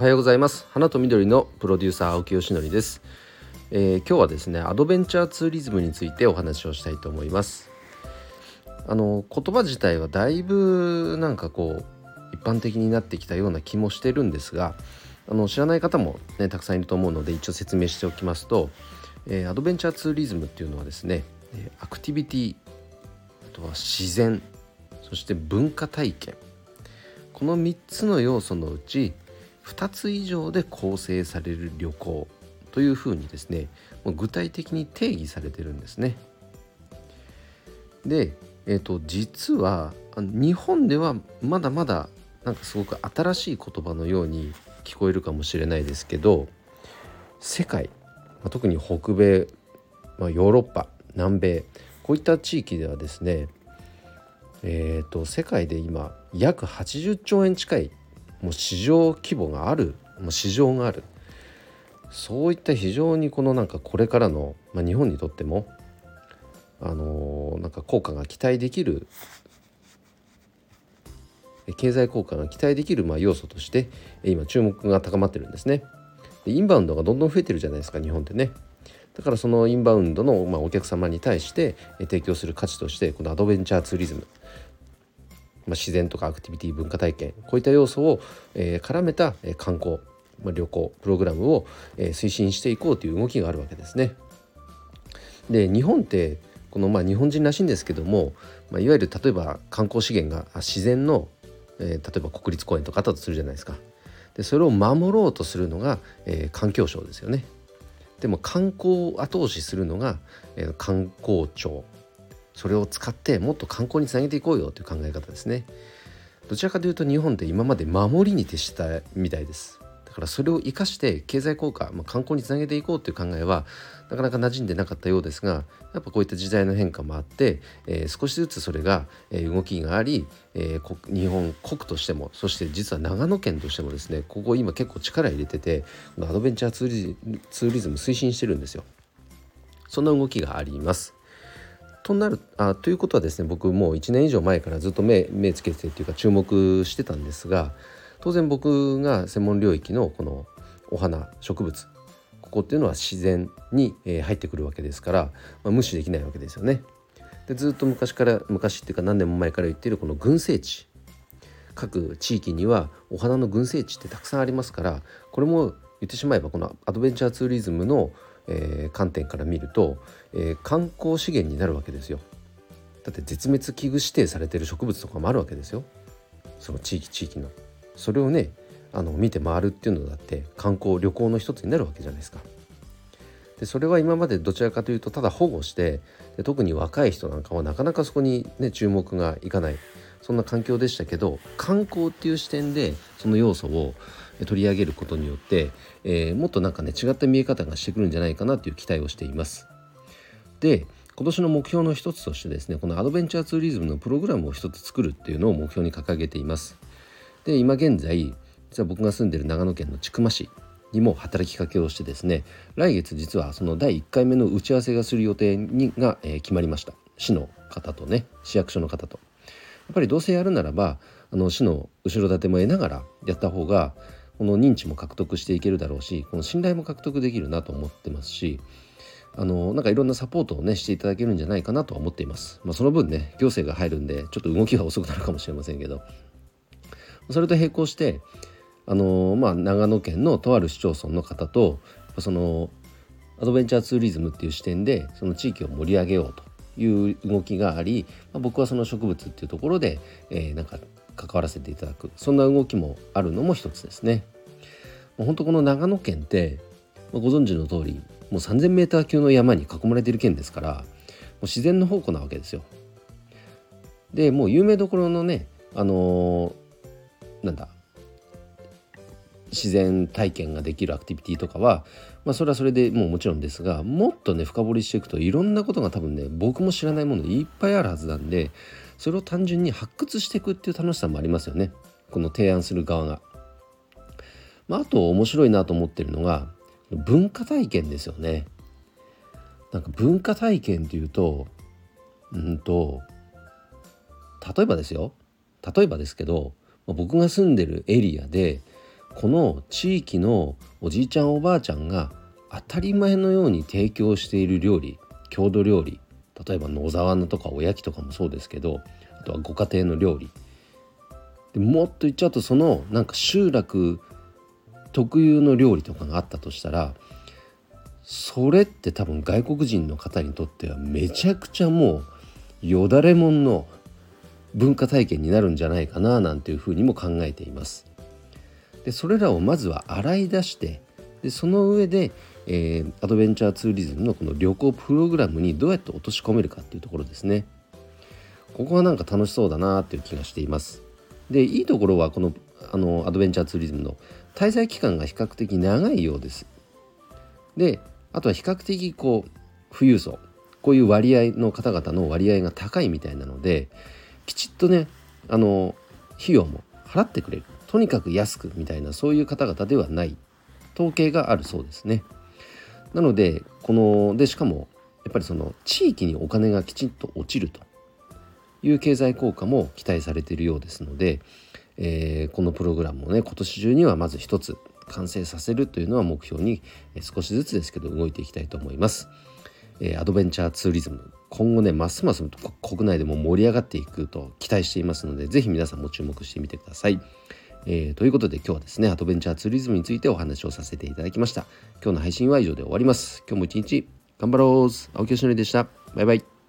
おはようございます。花と緑のプロデューサー青木よしのりです、えー、今日はですねアドベンチャーツーリズムについてお話をしたいと思います。あの言葉自体はだいぶなんかこう一般的になってきたような気もしてるんですがあの知らない方もねたくさんいると思うので一応説明しておきますと、えー、アドベンチャーツーリズムっていうのはですねアクティビティあとは自然そして文化体験。この3つの要素のうち2つ以上で構成される旅行というふうにですね具体的に定義されてるんですね。で、えーと、実は日本ではまだまだなんかすごく新しい言葉のように聞こえるかもしれないですけど世界、特に北米、まあ、ヨーロッパ南米こういった地域ではですねえーと、世界で今約80兆円近いもう市場規模があるもう市場があるそういった非常にこのなんかこれからの、まあ、日本にとってもあのー、なんか効果が期待できる経済効果が期待できるまあ要素として今注目が高まってるんですね。でインバウンドがどんどん増えてるじゃないですか日本ってね。だからそのインバウンドのまあお客様に対して提供する価値としてこのアドベンチャーツーリズムまあ、自然とかアクティビティ文化体験こういった要素を、えー、絡めた観光、まあ、旅行プログラムを、えー、推進していこうという動きがあるわけですね。で日本ってこのまあ日本人らしいんですけども、まあ、いわゆる例えば観光資源が自然の、えー、例えば国立公園とかあったとするじゃないですか。でそれを守ろうとするのが、えー、環境省ですよね。でも観光を後押しするのが、えー、観光庁それを使ってもっと観光につなげていこうよという考え方ですね。どちらかというと日本って今まで守りに徹したみたいです。だからそれを生かして経済効果、まあ、観光につなげていこうという考えはなかなか馴染んでなかったようですがやっぱこういった時代の変化もあって、えー、少しずつそれが、え、動きがあり、えー、日本国としてもそして実は長野県としてもですねここ今結構力入れててアドベンチャーツーリズム推進してるんですよ。そんな動きがあります。となるあということはですね僕もう1年以上前からずっと目目つけてっていうか注目してたんですが当然僕が専門領域のこのお花植物ここっていうのは自然に入ってくるわけですから、まあ、無視できないわけですよね。でずっと昔から昔っていうか何年も前から言っているこの群生地各地域にはお花の群生地ってたくさんありますからこれも言ってしまえばこのアドベンチャーツーリズムのえー、観点から見ると、えー、観光資源になるわけですよ。だって絶滅危惧指定されてる植物とかもあるわけですよ。その地域地域の。それをねあの見て回るっていうのだって観光旅行の一つになるわけじゃないですか。でそれは今までどちらかというとただ保護してで特に若い人なんかはなかなかそこにね注目がいかないそんな環境でしたけど観光っていう視点でその要素を取り上げることによって、えー、もっとなんかね違った見え方がしてくるんじゃないかなという期待をしています。で今年の目標の一つとしてですねこのアドベンチャーツーリズムのプログラムを一つ作るっていうのを目標に掲げています。で今現在実は僕が住んでる長野県の千曲市にも働きかけをしてですね来月実はその第1回目の打ち合わせがする予定にが、えー、決まりました市の方とね市役所の方とやっぱりどうせやるならばあの市の後ろ盾も得ながらやった方がこの認知も獲得していけるだろうしこの信頼も獲得できるなと思ってますしあのなんかいろんなサポートをねしていただけるんじゃないかなとは思っています。まあ、その分ね行政が入るんでちょっと動きが遅くなるかもしれませんけどそれと並行してあのまあ長野県のとある市町村の方とそのアドベンチャーツーリズムっていう視点でその地域を盛り上げようという動きがあり、まあ、僕はその植物っていうところで、えー、なんか関わらせていただくそんな動きもあるのも一つですね。もう本当この長野県ってご存知の通りもう 3,000m 級の山に囲まれている県ですからもう自然の宝庫なわけですよ。でもう有名どころのねあのー、なんだ自然体験ができるアクティビティとかは、まあ、それはそれでもうもちろんですがもっとね深掘りしていくといろんなことが多分ね僕も知らないものいっぱいあるはずなんでそれを単純に発掘していくっていう楽しさもありますよねこの提案する側が。まあ、あと面白いなと思ってるのが文化体験ですよね。なんか文化体験っていうとうんと例えばですよ例えばですけど僕が住んでるエリアでこの地域のおじいちゃんおばあちゃんが当たり前のように提供している料理郷土料理例えば野沢菜とかおやきとかもそうですけどあとはご家庭の料理でもっと言っちゃうとそのなんか集落特有の料理とかがあったとしたらそれって多分外国人の方にとってはめちゃくちゃもうよだれもんの文化体験になるんじゃないかななんていうふうにも考えています。でそれらをまずは洗い出してでその上で、えー、アドベンチャーツーリズムのこの旅行プログラムにどうやって落とし込めるかっていうところですね。ここはなんか楽しそうだなっていう気がしています。でいいところはこのあのアドベンチャーツーリズムの滞在期間が比較的長いようです。であとは比較的こう富裕層こういう割合の方々の割合が高いみたいなのできちっとねあの費用も払ってくれるとにかく安くみたいなそういう方々ではない統計があるそうですね。なのでこのでしかもやっぱりその地域にお金がきちんと落ちるという経済効果も期待されているようですので、えー、このプログラムをね今年中にはまず一つ完成させるというのは目標に少しずつですけど動いていきたいと思います。えー、アドベンチャーツーリズム今後ねますます国内でも盛り上がっていくと期待していますので是非皆さんも注目してみてください。えー、ということで今日はですねアドベンチャーツーリズムについてお話をさせていただきました。今日の配信は以上で終わります。今日も一日頑張ろう。青木よしのりでした。バイバイ。